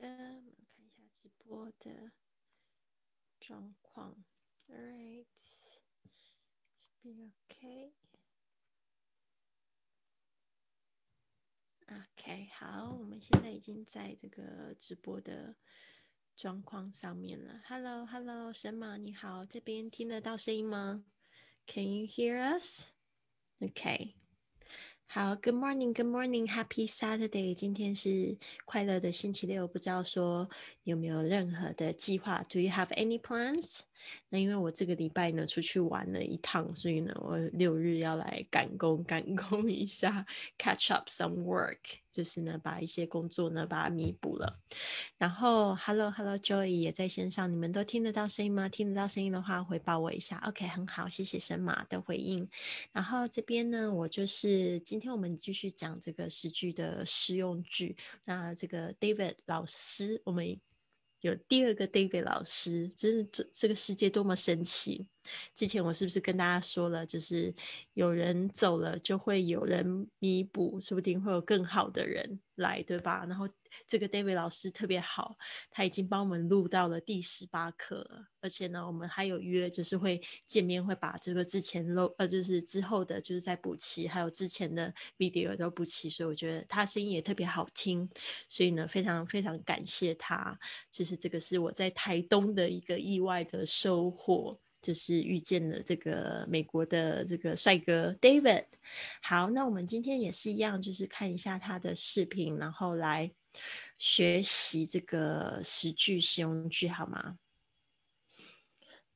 的，我们看一下直播的状况。Alright, be okay. Okay，好，我们现在已经在这个直播的状况上面了。Hello，Hello，神马你好，这边听得到声音吗？Can you hear us? OK。好，Good morning，Good morning，Happy Saturday。今天是快乐的星期六，不知道说有没有任何的计划？Do you have any plans？ 那因为我这个礼拜呢出去玩了一趟，所以呢我六日要来赶工赶工一下，catch up some work，就是呢把一些工作呢把它弥补了。然后，Hello Hello Joy 也在线上，你们都听得到声音吗？听得到声音的话回报我一下。OK，很好，谢谢神马的回应。然后这边呢，我就是今天我们继续讲这个诗句的实用句。那这个 David 老师，我们。有第二个 David 老师，真是这这个世界多么神奇！之前我是不是跟大家说了，就是有人走了，就会有人弥补，说不定会有更好的人来，对吧？然后。这个 David 老师特别好，他已经帮我们录到了第十八课，而且呢，我们还有约，就是会见面，会把这个之前录呃，就是之后的，就是在补齐，还有之前的 video 都补齐，所以我觉得他声音也特别好听，所以呢，非常非常感谢他，就是这个是我在台东的一个意外的收获。就是遇见了这个美国的这个帅哥 David。好，那我们今天也是一样，就是看一下他的视频，然后来学习这个十句实用句，好吗？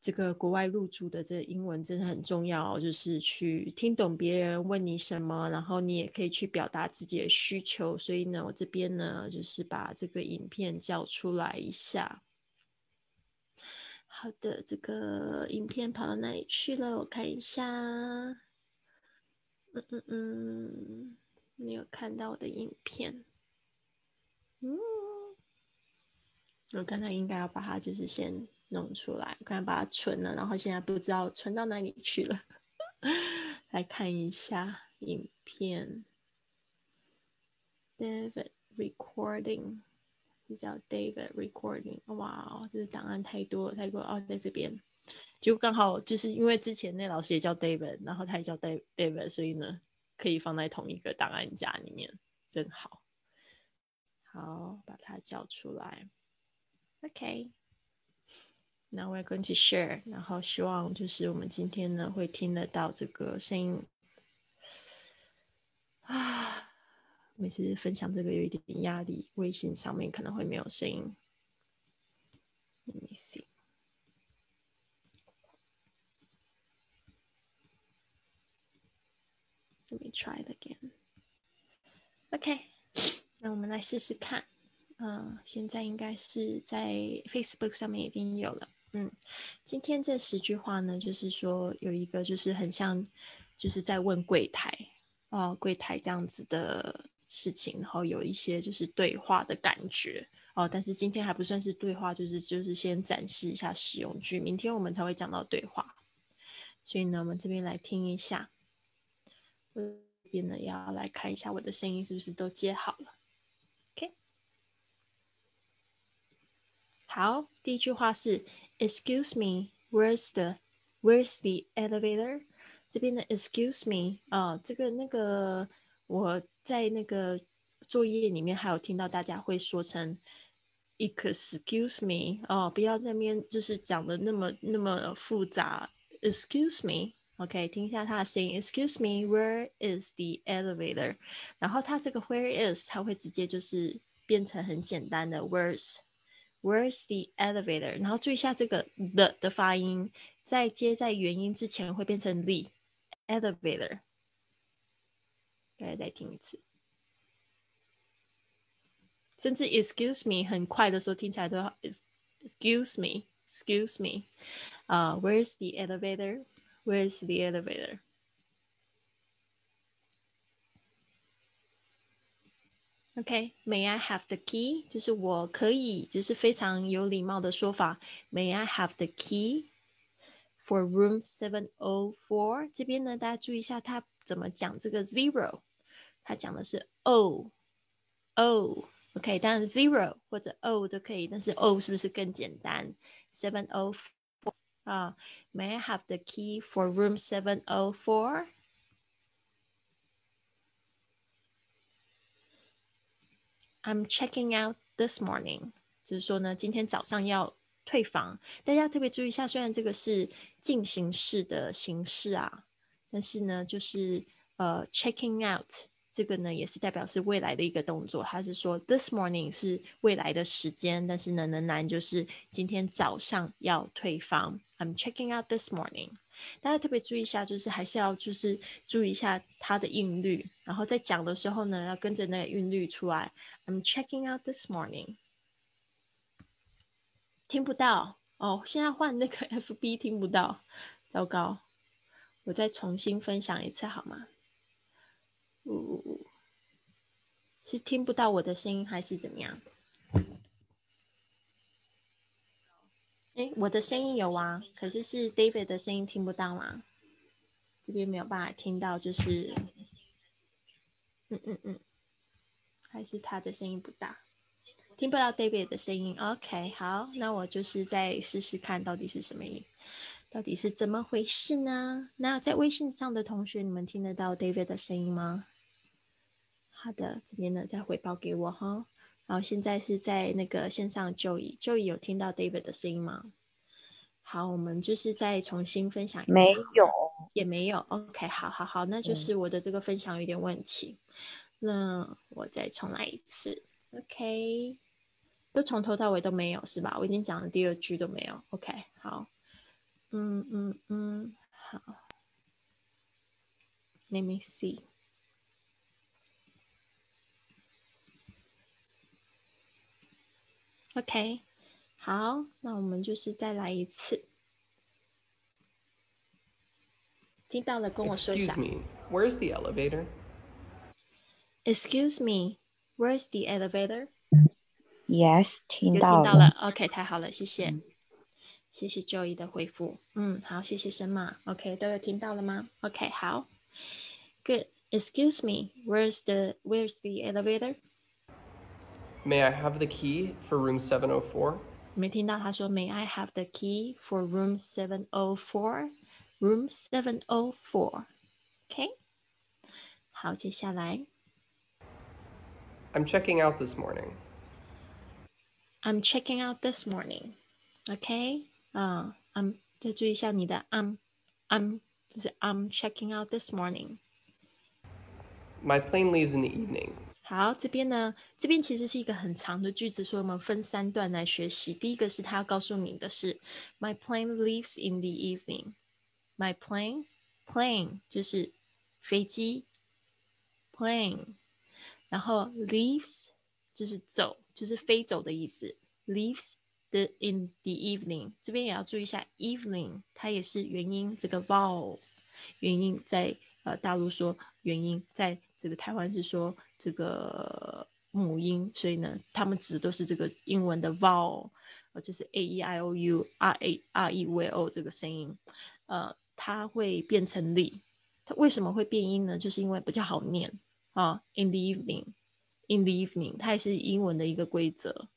这个国外入住的这英文真的很重要，就是去听懂别人问你什么，然后你也可以去表达自己的需求。所以呢，我这边呢，就是把这个影片叫出来一下。好的，这个影片跑到哪里去了？我看一下。嗯嗯嗯，没有看到我的影片。嗯，我刚才应该要把它就是先弄出来，我刚才把它存了，然后现在不知道存到哪里去了。来看一下影片。David recording。这叫 David Recording，哇，这个档案太多，太多哦，在这边，就刚好就是因为之前那老师也叫 David，然后他也叫 David，所以呢，可以放在同一个档案夹里面，真好。好，把它叫出来。OK，Now we're going to share，然后希望就是我们今天呢会听得到这个声音啊。每次分享这个有一点点压力，微信上面可能会没有声音。Let me see. Let me try it again. OK，那我们来试试看。嗯，现在应该是在 Facebook 上面已经有了。嗯，今天这十句话呢，就是说有一个就是很像，就是在问柜台哦，柜台这样子的。事情，然后有一些就是对话的感觉哦，但是今天还不算是对话，就是就是先展示一下使用句，明天我们才会讲到对话。所以呢，我们这边来听一下，这边呢要来看一下我的声音是不是都接好了。OK，好，第一句话是 Excuse me, where's the Where's the elevator？这边的 Excuse me 啊，这个那个。我在那个作业里面还有听到大家会说成 “excuse me” 哦，不要那边就是讲的那么那么复杂。Excuse me，OK，听一下他的声音。Excuse me，where is the elevator？然后他这个 “where is” 他会直接就是变成很简单的 “where's”，“where's the elevator？” 然后注意一下这个 “the” 的发音，在接在元音之前会变成 “the elevator”。再再听一次，甚至 excuse me 很快的时候听起来都要 excuse me excuse me 啊、uh,，Where's the elevator? Where's the elevator? Okay, may I have the key？就是我可以，就是非常有礼貌的说法。May I have the key for room seven o four？这边呢，大家注意一下，它 怎么讲这个 zero？他讲的是 o o OK，当然 zero 或者 O 都可以，但是 O 是不是更简单？Seven O four 啊，May I have the key for room seven O four？I'm checking out this morning，就是说呢，今天早上要退房。大家特别注意一下，虽然这个是进行式的形式啊，但是呢，就是呃，checking out 这个呢，也是代表是未来的一个动作。它是说 this morning 是未来的时间，但是呢，仍然就是今天早上要退房。I'm checking out this morning。大家特别注意一下，就是还是要就是注意一下它的韵律，然后在讲的时候呢，要跟着那个韵律出来。I'm checking out this morning。听不到哦，现在换那个 FB 听不到，糟糕，我再重新分享一次好吗？呜，是听不到我的声音还是怎么样？哎，我的声音有啊，可是是 David 的声音听不到吗？这边没有办法听到，就是，嗯嗯嗯，还是他的声音不大，听不到 David 的声音。OK，好，那我就是再试试看到底是什么音，到底是怎么回事呢？那在微信上的同学，你们听得到 David 的声音吗？好的，这边呢再回报给我哈。然后现在是在那个线上就椅，就椅有听到 David 的声音吗？好，我们就是再重新分享一没有，也没有。OK，好好好，那就是我的这个分享有点问题。那我再重来一次。OK，都从头到尾都没有是吧？我已经讲了第二句都没有。OK，好，嗯嗯嗯，好，Let me see。OK，好，那我们就是再来一次。听到了，跟我说一下。Excuse me, where's the elevator? Excuse me, where's the elevator? Yes，听到了。听到了，OK，太好了，谢谢，嗯、 谢谢 Joey 的回复。嗯，好，谢谢神马。OK，都有听到了吗？OK，好，Good. Excuse me, where's the where's the elevator? May I have the key for room 704? 没听到他说 May I have the key for room 704? Room 704. OK，好，接下来 I'm checking out this morning. I'm checking out this morning. OK， 啊、uh,，I'm 再注意一下你的 I'm I'm 就是 I'm checking out this morning. My plane leaves in the evening. 好，这边呢，这边其实是一个很长的句子，所以我们分三段来学习。第一个是他要告诉你的是，My plane leaves in the evening. My plane, plane 就是飞机，plane，然后 leaves 就是走，就是飞走的意思，leaves the in the evening。这边也要注意一下，evening 它也是元音，这个 vowel 元音在呃大陆说元音在。这个台湾是说这个母音，所以呢，他们指的都是这个英文的 vowel，呃，就是 a e i o u r a r e v o 这个声音，呃，它会变成力。它为什么会变音呢？就是因为比较好念啊。In the evening, in the evening，它也是英文的一个规则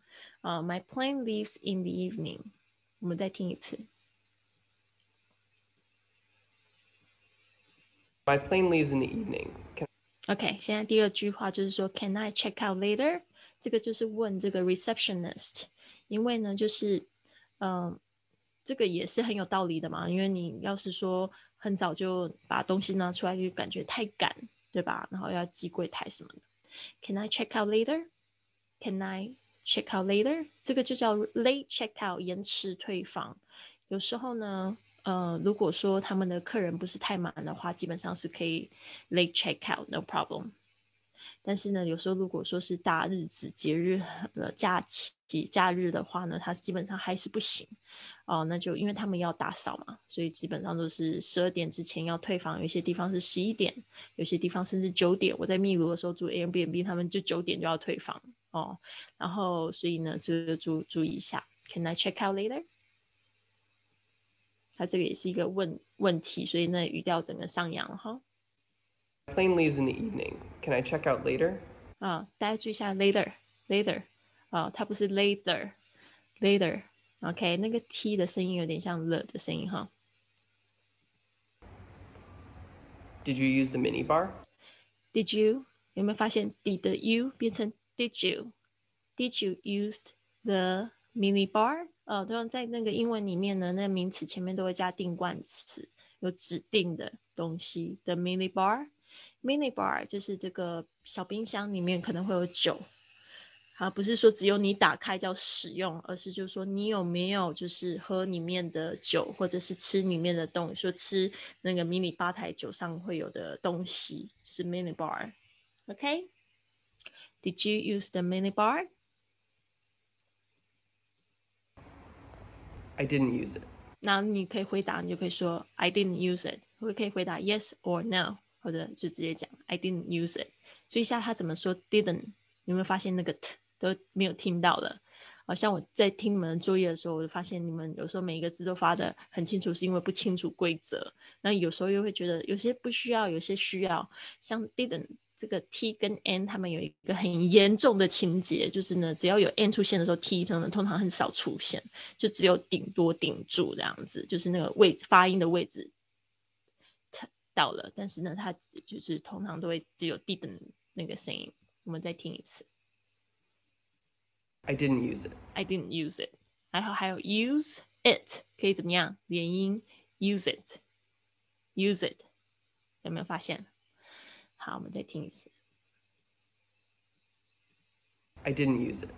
啊。My plane leaves in the evening。我们再听一次。My plane leaves in the evening. OK，现在第二句话就是说，Can I check out later？这个就是问这个 receptionist，因为呢，就是嗯，这个也是很有道理的嘛。因为你要是说很早就把东西拿出来，就感觉太赶，对吧？然后要寄柜台什么的。Can I check out later？Can I check out later？这个就叫 late check out，延迟退房。有时候呢。呃，如果说他们的客人不是太满的话，基本上是可以 late check out，no problem。但是呢，有时候如果说是大日子、节日、呃假期、假日的话呢，它基本上还是不行。哦，那就因为他们要打扫嘛，所以基本上都是十二点之前要退房。有些地方是十一点，有些地方甚至九点。我在秘鲁的时候住 Airbnb，他们就九点就要退房哦。然后，所以呢，这个注注意一下，Can I check out later？它这个也是一个问问题，所以那语调整个上扬了哈。Plane leaves in the evening. Can I check out later? 啊，大家注意一下 later later 啊，它不是 later later。OK，那个 T 的声音有点像了的声音哈。Did you use the mini bar? Did you 有没有发现 did you 变成 Did you? Did you used the mini bar? 呃，通常在那个英文里面呢，那个名词前面都会加定冠词，有指定的东西。The mini bar, mini bar 就是这个小冰箱里面可能会有酒。啊，不是说只有你打开叫使用，而是就是说你有没有就是喝里面的酒，或者是吃里面的东，说吃那个迷你吧台酒上会有的东西，就是 mini bar。OK。OK？Did you use the mini bar? I didn't use it. 那你可以回答，你就可以说 I didn't use it，或可以回答 yes or no，或者就直接讲 I didn't use it。所以一下他怎么说 didn't？有没有发现那个 t 都没有听到了？好像我在听你们的作业的时候，我就发现你们有时候每一个字都发的很清楚，是因为不清楚规则。那有时候又会觉得有些不需要，有些需要。像 didn't 这个 t 跟 n 他们有一个很严重的情节，就是呢，只要有 n 出现的时候，t 通常通常很少出现，就只有顶多顶住这样子，就是那个位置发音的位置到了，但是呢，它就是通常都会只有 didn't 那个声音。我们再听一次。I didn't use it. I didn't use it. 然后还有 use it 可以怎么样？连音 use it, use it，有没有发现？好，我们再听一次。I didn't use it.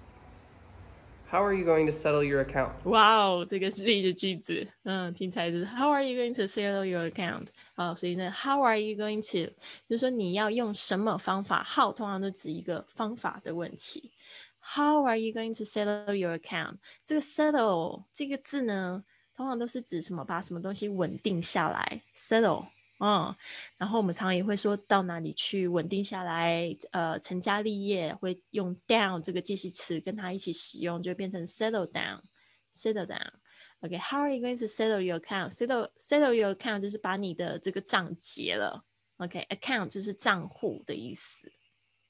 How are you going to settle your account? Wow，，这个是一个句子，嗯，听起来是 How are you going to settle your account？啊，所以呢，How are you going to？就是说你要用什么方法？How 通常都指一个方法的问题。How are you going to settle your account？这个 settle 这个字呢，通常都是指什么？把什么东西稳定下来，settle。嗯，然后我们常常也会说到哪里去稳定下来，呃，成家立业会用 down 这个介系词跟它一起使用，就变成 settle down，settle down。OK，How are you going to settle your account？settle settle your account 就是把你的这个账结了。OK，account 就是账户的意思。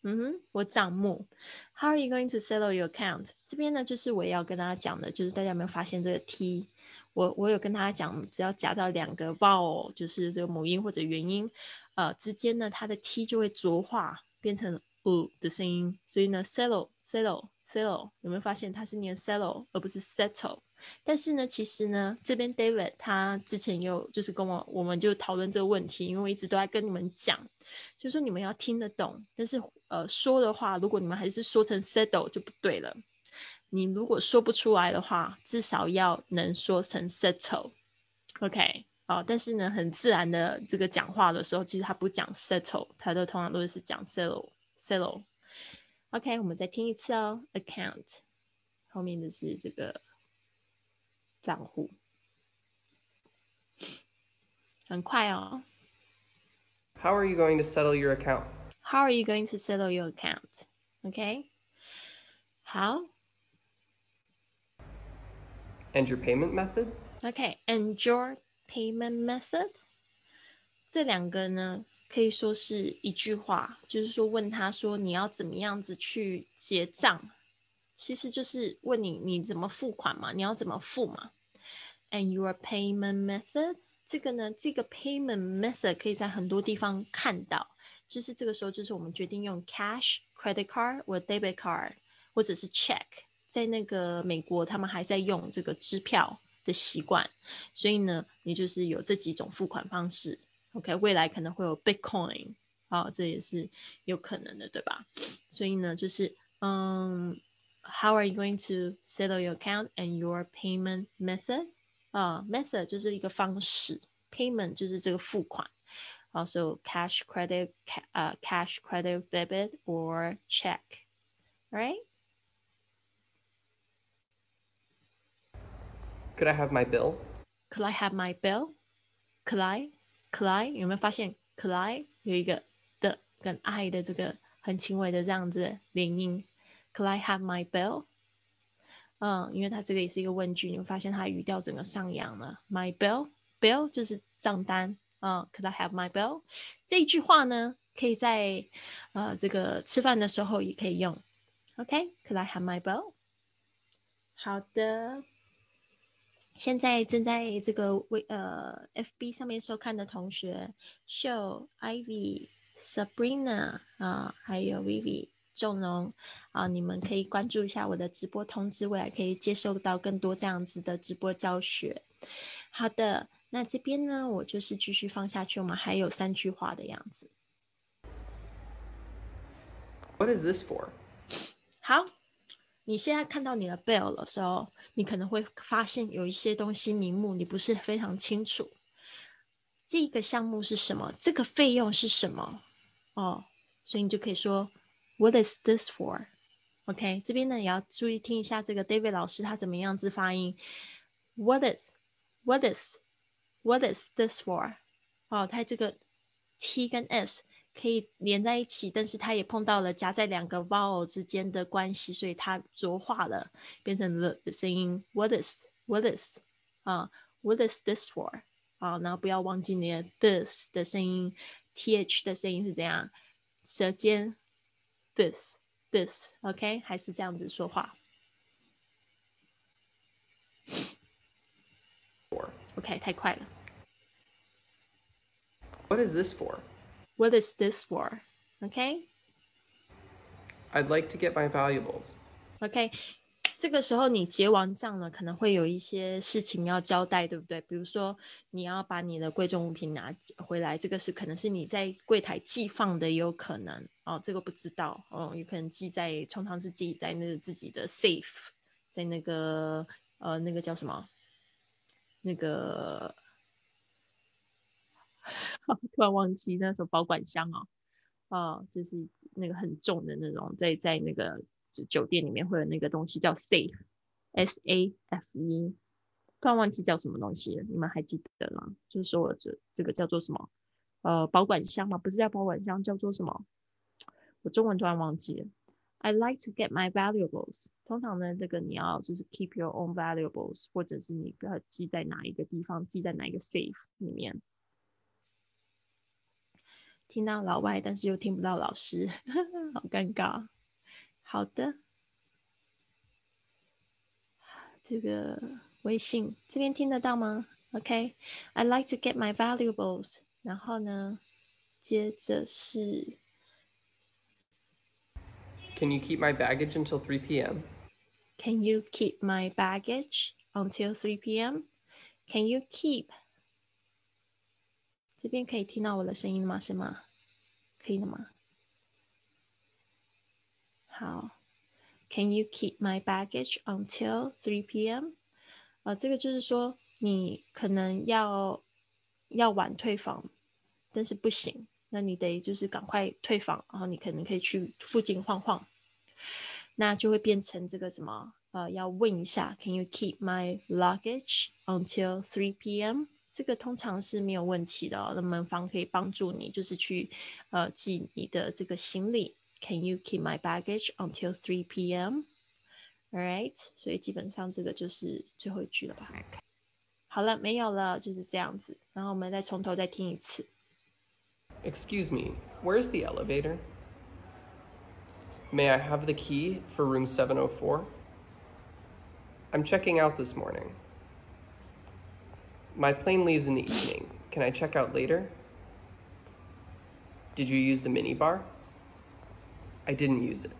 嗯哼，或账目。How are you going to settle your account？这边呢，就是我要跟大家讲的，就是大家有没有发现这个 t？我我有跟大家讲，只要夹到两个 vowel，就是这个母音或者元音，呃之间呢，它的 t 就会浊化变成 u 的声音。所以呢，settle settle settle，有没有发现它是念 settle 而不是 settle？但是呢，其实呢，这边 David 他之前有就是跟我，我们就讨论这个问题，因为我一直都在跟你们讲，就说你们要听得懂，但是呃说的话，如果你们还是说成 settle 就不对了。你如果说不出来的话，至少要能说成 settle，OK，哦，但是呢，很自然的这个讲话的时候，其实他不讲 settle，他都通常都是讲 settle，settle，OK，我们再听一次哦，account 后面的是这个账户，很快哦。How are you going to settle your account? How are you going to settle your account? OK，好。And your payment method? Okay, and your payment method? 这两个呢，可以说是一句话，就是说问他说你要怎么样子去结账，其实就是问你你怎么付款嘛，你要怎么付嘛。And your payment method? 这个呢，这个 payment method 可以在很多地方看到，就是这个时候就是我们决定用 cash, credit card 或 debit card 或者是 check。 在那个美国，他们还在用这个支票的习惯，所以呢，你就是有这几种付款方式。OK，未来可能会有 Bitcoin，好，这也是有可能的，对吧？所以呢，就是嗯，How are you going to settle your account and your payment method？啊，method 就是一个方式，payment 就是这个付款。Also cash, credit, uh, cash, credit, debit, or check, right? Could I have my bill? Could I have my bill? Could I? Could I? 有没有发现 Could I 有一个的跟 I 的这个很轻微的这样子连音？Could I have my bill? 嗯，因为它这个也是一个问句，你会发现它语调整个上扬了。My bill, bill 就是账单啊。Could I have my bill? 这一句话呢，可以在呃这个吃饭的时候也可以用。 OK，Could I have my bill？好的。 现在正在这个微呃 FB 上面收看的同学秀、Ivy、Sabrina 啊，还有 Vivi、仲龙啊，你们可以关注一下我的直播通知，未来可以接收到更多这样子的直播教学。好的，那这边呢，我就是继续放下去，我们还有三句话的样子。What is this for？好，你现在看到你的 bell 的时候。你可能会发现有一些东西名目你不是非常清楚，这个项目是什么？这个费用是什么？哦，所以你就可以说 What is this for？OK，这边呢也要注意听一下这个 David 老师他怎么样子发音。What is？What is？What is this for？哦，他这个 T 跟 S。可以连在一起，但是它也碰到了夹在两个 vowel 之间的关系，所以它浊化了，变成了的声音。What is What is 啊？What is this for 啊？然后不要忘记你的 this 的声音，th 的声音是怎样？舌尖 this this OK 还是这样子说话 For。OK，太快了。What is this for? What is this for? OK? I'd like to get my valuables. OK，这个时候你结完账了，可能会有一些事情要交代，对不对？比如说你要把你的贵重物品拿回来，这个是可能是你在柜台寄放的，也有可能哦，这个不知道哦，有可能寄在，通常是寄在那个自己的 safe，在那个呃那个叫什么那个。突然忘记那时候保管箱哦，啊，就是那个很重的那种，在在那个酒店里面会有那个东西叫 safe，S A F E，突然忘记叫什么东西，你们还记得吗？就是说这这个叫做什么？呃，保管箱嘛，不是叫保管箱，叫做什么？我中文突然忘记了。I like to get my valuables。通常呢，这个你要就是 keep your own valuables，或者是你不要记在哪一个地方，记在哪一个 safe 里面。听到老外，但是又听不到老师，好尴尬。好的，这个微信这边听得到吗？OK，I like to get my valuables。然后呢，接着是，Can you keep my baggage until 3 p.m.? Can you keep my baggage until 3 p.m.? Can you keep 这边可以听到我的声音吗？是吗？可以了吗？好，Can you keep my baggage until 3 p.m.？啊，这个就是说你可能要要晚退房，但是不行，那你得就是赶快退房，然后你可能可以去附近晃晃，那就会变成这个什么？呃，要问一下，Can you keep my luggage until 3 p.m.？这个通常是没有问题的，那门房可以帮助你，就是去呃寄你的这个行李。Can you keep my baggage until 3 p.m.? All right，所以基本上这个就是最后一句了吧？好了，没有了，就是这样子。然后我们再从头再听一次。Excuse me, where's the elevator? May I have the key for room 704? I'm checking out this morning. My plane leaves in the evening. Can I check out later? Did you use the minibar? I didn't use it.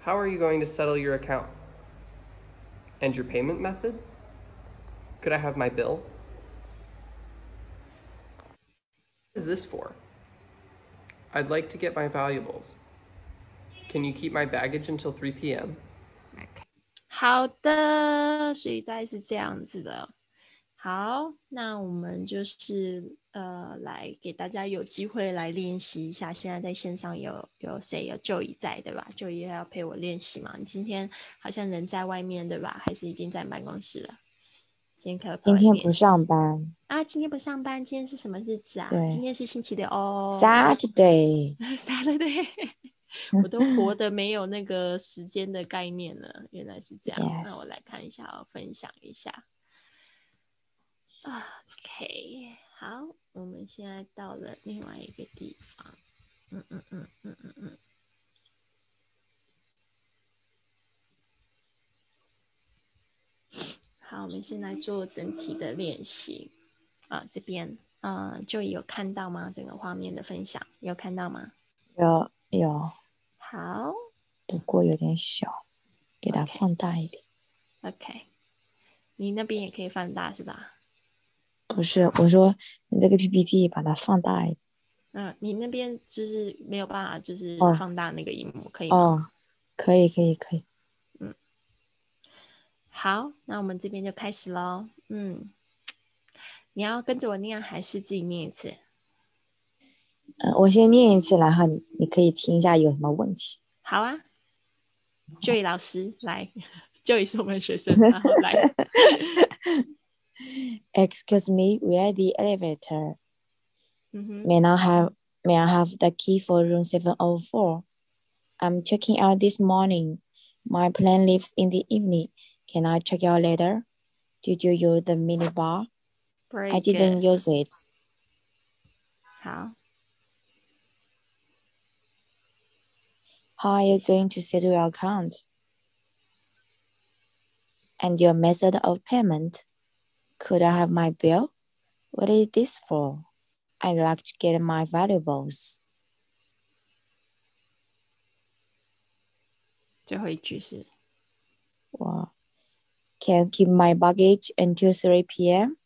How are you going to settle your account? And your payment method? Could I have my bill? What is this for? I'd like to get my valuables. Can you keep my baggage until 3 p.m.? 好的，所以大概是这样子的。 好，那我们就是呃，来给大家有机会来练习一下。现在在线上有有谁有就姨在对吧？就医要陪我练习嘛？你今天好像人在外面对吧？还是已经在办公室了？今天可今天不上班啊？今天不上班？今天是什么日子啊？今天是星期六哦。Saturday，Saturday，我都活得没有那个时间的概念了。原来是这样，那我来 看一下，分享一下。ok 好我们现在到了另外一个地方。嗯嗯嗯嗯嗯嗯。好我们现在做整体的练习。啊这边啊就有看到吗？整个画面的分享有看到吗？有有。好。不过有点小给它放大一点。Ok 你那边也可以放大是吧？不是，我说你这个 PPT 把它放大一点。嗯，你那边就是没有办法，就是哦放大那个荧幕，可以吗？哦，可以可以可以。嗯好，那我们这边就开始喽。嗯，你要跟着我念还是自己念一次？嗯，我先念一次，然后你你可以听一下有什么问题。好啊，Joy 老师来，Joy 是我们的学生，然后来。excuse me, where the elevator? Mm-hmm. May I have may I have the key for room 704? I'm checking out this morning. My plane leaves in the evening. Can I check out later? Did you use the minibar? Break I didn't it. use it. How? How are you going to settle your account? And your method of payment? Could I have my bill? What is this for? I'd like to get my valuables. 最后一句是 Wow. Can you keep my baggage until 3 p.m.?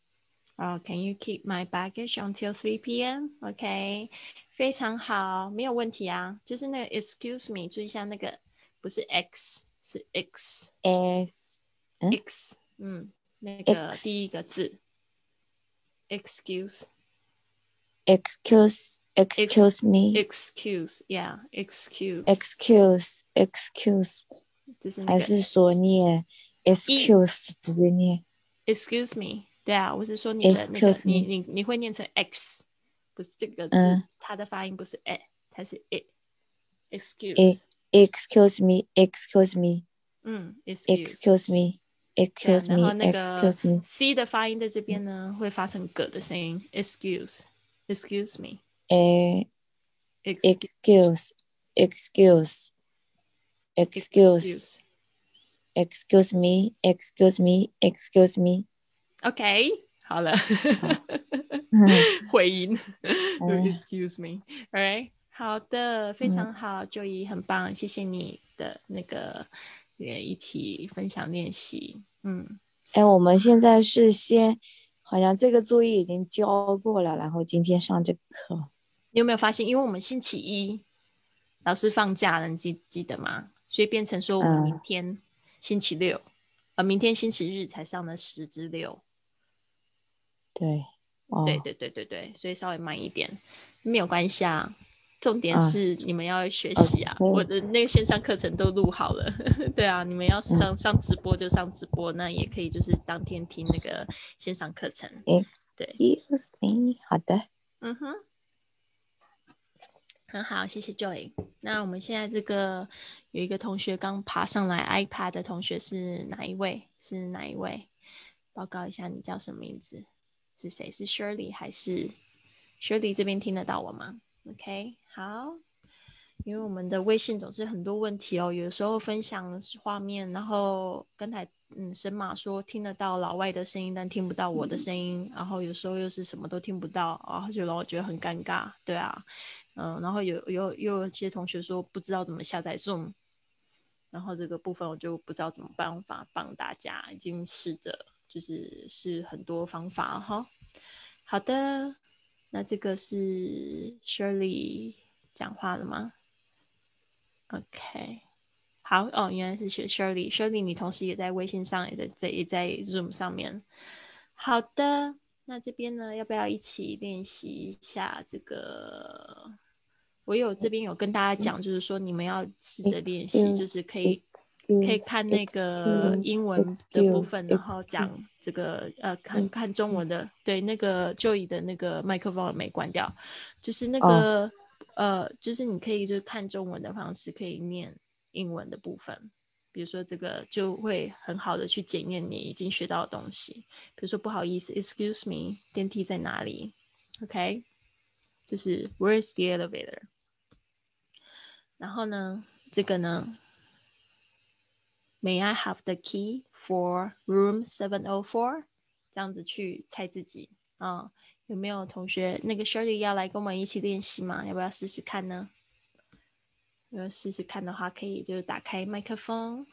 哦、c a n you keep my baggage until 3 p.m.? OK，非常好，没有问题啊。就是那个 excuse me，注意一下那个不是 x，是 x S Hmm? x，嗯， 那个 X 第一个字 excuse excuse excuse me excuse yeah excuse excuse excuse 就是那个还是说念 excuse 直接念 excuse me，对啊，我是说你的那个 Excuse 你 me 你你会念成 x，不是这个字，嗯它的发音不是 e，它是 it。excuse，、 E- excuse me excuse me 嗯，excuse， excuse me 对 Excuse me 那个 excuse me c 的发音在这边呢，会发成葛的声音，excuse，excuse me，诶 excuse excuse excuse excuse excuse me excuse me excuse me OK，好了，嗯回音嗯，excuse me，all right，好的，非常好，就怡很棒，谢谢你的那个也一起分享练习，嗯，哎，我们现在是先，好像这个作业已经交过了，然后今天上这个课。你有没有发现，因为我们星期一老师放假了，你记记得吗？所以变成说我们嗯明天星期六，呃，明天星期日才上的十之六。对，哦，对对对对对，所以稍微慢一点，没有关系啊。重点啊是你们要学习啊我的那个线上课程都录好了。对啊，你们要上上直播就上直播，那也可以就是当天听那个线上课程。Excuse me，好的，嗯哼，很好，谢谢 Joy。那我们现在这个有一个同学刚爬上来 iPad 的同学是哪一位？是哪一位？报告一下，你叫什么名字？是谁？是 Shirley 还是 Shirley 这边听得到我吗？OK，好。因为我们的微信总是很多问题哦，有时候分享画面，然后刚才嗯神马说听得到老外的声音，但听不到我的声音，然后有时候又是什么都听不到，然后就让我觉得很尴尬，对啊，嗯，然后有有又有些同学说不知道怎么下载 Zoom，然后这个部分我就不知道怎么办法帮大家，已经试着就是试很多方法哈。好的，那这个是 Shirley 讲话了吗？OK，好哦，原来是学 Shirley，Shirley 你同时也在微信上，也在在也在 Zoom 上面。好的，那这边呢，要不要一起练习一下这个？我有这边有跟大家讲，就是说你们要试着练习，就是可以可以看那个英文的部分，然后讲这个呃，看看中文的。对，那个 Joey 的那个麦克风没关掉，就是那个、呃，就是你可以就是看中文的方式，可以念英文的部分。比如说这个就会很好的去检验你已经学到的东西。比如说不好意思，Excuse me，电梯在哪里？OK，就是 Where is the elevator？然后呢，这个呢，May I have the key for room seven o four？这样子去猜自己啊，有没有同学那个 Shirley 要来跟我们一起练习吗？要不要试试看呢？如果试试看的话，可以就是打开麦克风。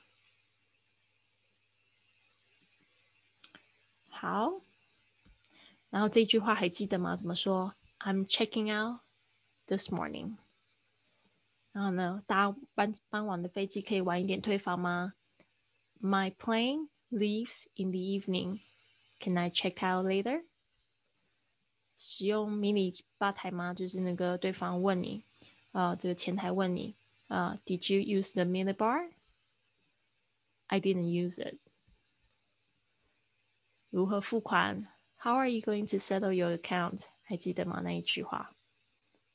好，然后这句话还记得吗？怎么说？I'm checking out this morning。然后呢，搭傍傍晚的飞机可以晚一点退房吗？My plane leaves in the evening. Can I check out later？ 使用迷你吧台吗？就是那个对方问你，啊，这个前台问你，啊，Did you use the mini bar？I didn't use it。如何付款？How are you going to settle your account？还记得吗？那一句话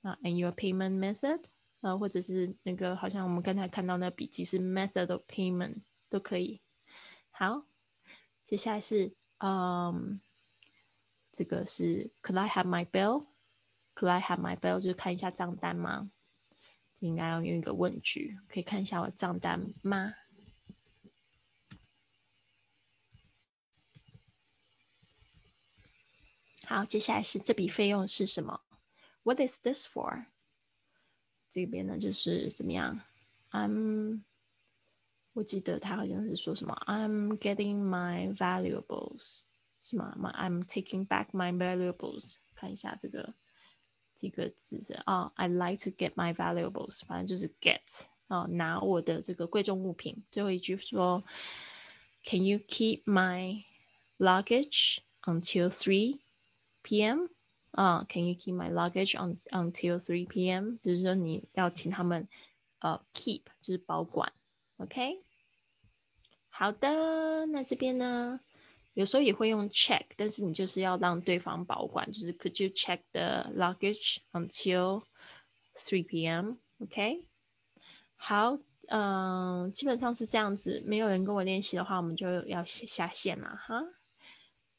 啊，And your payment method？啊，或者是那个，好像我们刚才看到那笔记是 method of payment 都可以。好，接下来是，嗯，这个是 Could I have my bill？Could I have my bill？就是看一下账单吗？这应该要用一个问句，可以看一下我账单吗？好，接下来是这笔费用是什么？What is this for？这边呢就是怎么样？I'm，我记得他好像是说什么？I'm getting my valuables，是吗？I'm taking back my valuables。看一下这个这个字是啊，I like to get my valuables，反正就是 get 啊，拿我的这个贵重物品。最后一句说，Can you keep my luggage until three？P.M. 啊，Can you keep my luggage on until three P.M.？就是说你要请他们呃 keep，就是保管，OK？好的，那这边呢， 有时候也会用 check，但是你就是要让对方保管，就是 Could you check the luggage until three P.M.？OK？好，嗯，基本上是这样子。没有人跟我练习的话，我们就要下线了哈。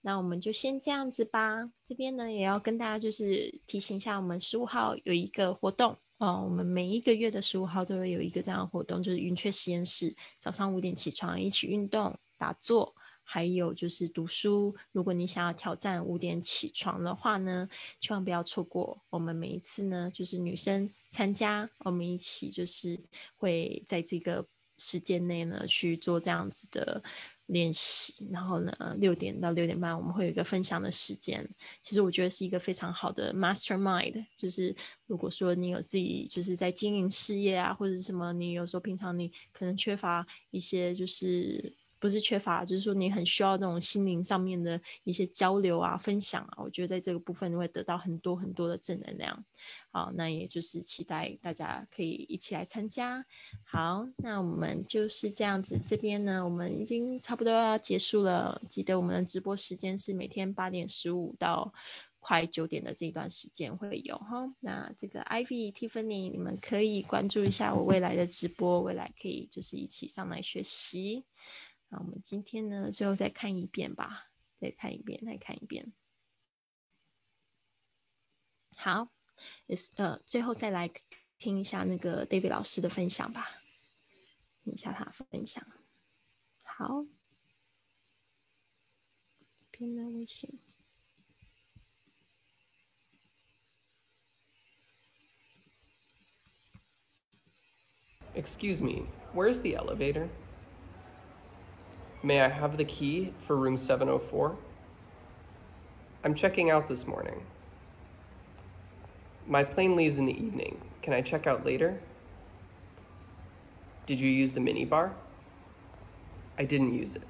那我们就先这样子吧。这边呢，也要跟大家就是提醒一下，我们十五号有一个活动哦。我们每一个月的十五号都会有一个这样的活动，就是云雀实验室，早上五点起床，一起运动、打坐，还有就是读书。如果你想要挑战五点起床的话呢，千万不要错过。我们每一次呢，就是女生参加，我们一起就是会在这个时间内呢去做这样子的。练习，然后呢，六点到六点半我们会有一个分享的时间。其实我觉得是一个非常好的 mastermind，就是如果说你有自己就是在经营事业啊，或者什么，你有时候平常你可能缺乏一些就是。不是缺乏，就是说你很需要那种心灵上面的一些交流啊、分享啊。我觉得在这个部分你会得到很多很多的正能量。好，那也就是期待大家可以一起来参加。好，那我们就是这样子。这边呢，我们已经差不多要结束了。记得我们的直播时间是每天八点十五到快九点的这一段时间会有哈。那这个 Ivy、Tiffany，你们可以关注一下我未来的直播，未来可以就是一起上来学习。那我们今天呢，最后再看一遍吧，再看一遍，再看一遍。好，也是呃，最后再来听一下那个 David 老师的分享吧，听一下他分享。好，边的微信。Excuse me, where's the elevator? May I have the key for room 704? I'm checking out this morning. My plane leaves in the evening. Can I check out later? Did you use the minibar? I didn't use it.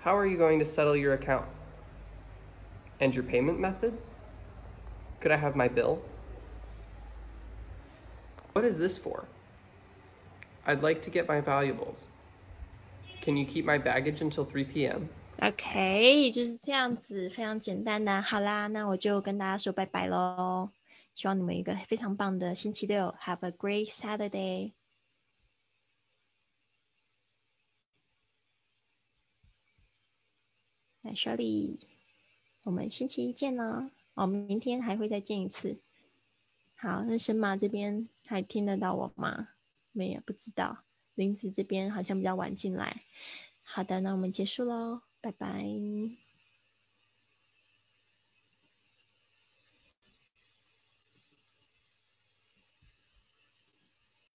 How are you going to settle your account? And your payment method? Could I have my bill? What is this for? I'd like to get my valuables. Can you keep my baggage until 3 p.m.? OK，就是这样子，非常简单的。好啦，那我就跟大家说拜拜喽。希望你们一个非常棒的星期六，Have a great Saturday。那 Shirley，我们星期一见喽。我们明天还会再见一次。好，那神马这边还听得到我吗？没有，不知道。林子这边好像比较晚进来。好的，那我们结束喽，拜拜。